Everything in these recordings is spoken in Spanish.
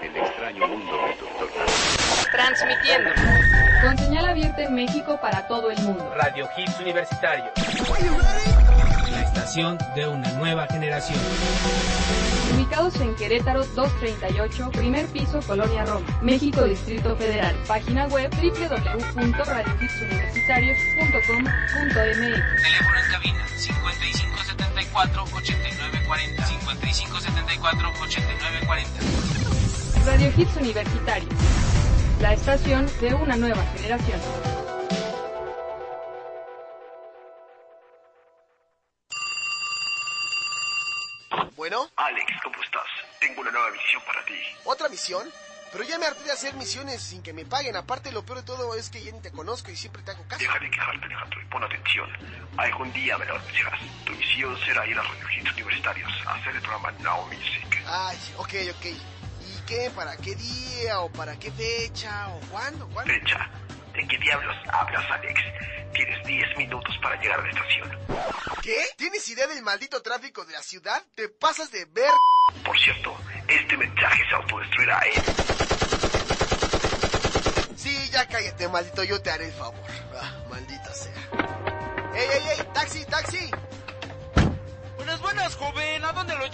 El extraño mundo del Doctor Transmitiendo. Con señal abierta en México para todo el mundo. Radio Hits Universitario. La estación de una nueva generación. Ubicados en Querétaro 238, primer piso, Colonia Roma, México, Distrito Federal. Página web www.radiohitsuniversitarios.com.mx. Teléfono en cabina 5574-8940. 5574-8940. Radio Hits Universitarios. La estación de una nueva generación. Bueno, Alex, ¿cómo estás? Tengo una nueva misión para ti. ¿otra misión? Pero ya me harté de hacer misiones sin que me paguen. Aparte, lo peor de todo es que ya ni te conozco y siempre te hago caso. Deja de quejarte, Alejandro, y pon atención. Algún día me lo anunciarás. Tu misión será ir a Radio Hits Universitarios a hacer el programa Now Music. Ay, ok, ok. ¿Y qué? ¿Para qué día? ¿O para qué fecha? ¿O cuándo? ¿Cuándo? Fecha. ¿De qué diablos hablas, Alex? Tienes 10 minutos para llegar a la estación. ¿Qué? ¿Tienes idea del maldito tráfico de la ciudad? ¿Te pasas de ver? Por cierto, este mensaje se autodestruirá, ¿eh? Sí, ya cállate, maldito, yo te haré el favor. Ah, maldita sea.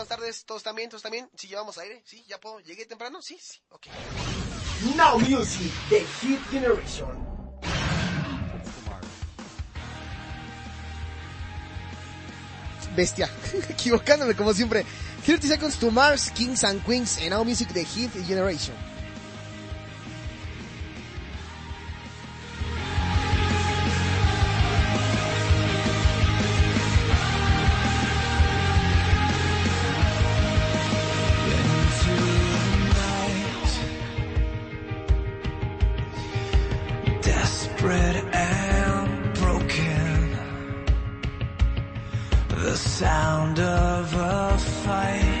Buenas tardes. ¿Todos también? ¿Todos también? ¿Sí llevamos aire? ¿Sí? ¿Ya puedo? ¿Llegué temprano? Sí, sí. Ok. Now Music, The Hit Generation. Bestia. Equivocándome como siempre. 30 Seconds to Mars, Kings and Queens, and Now Music, The Hit Generation. Desperate and broken. The sound of a fight.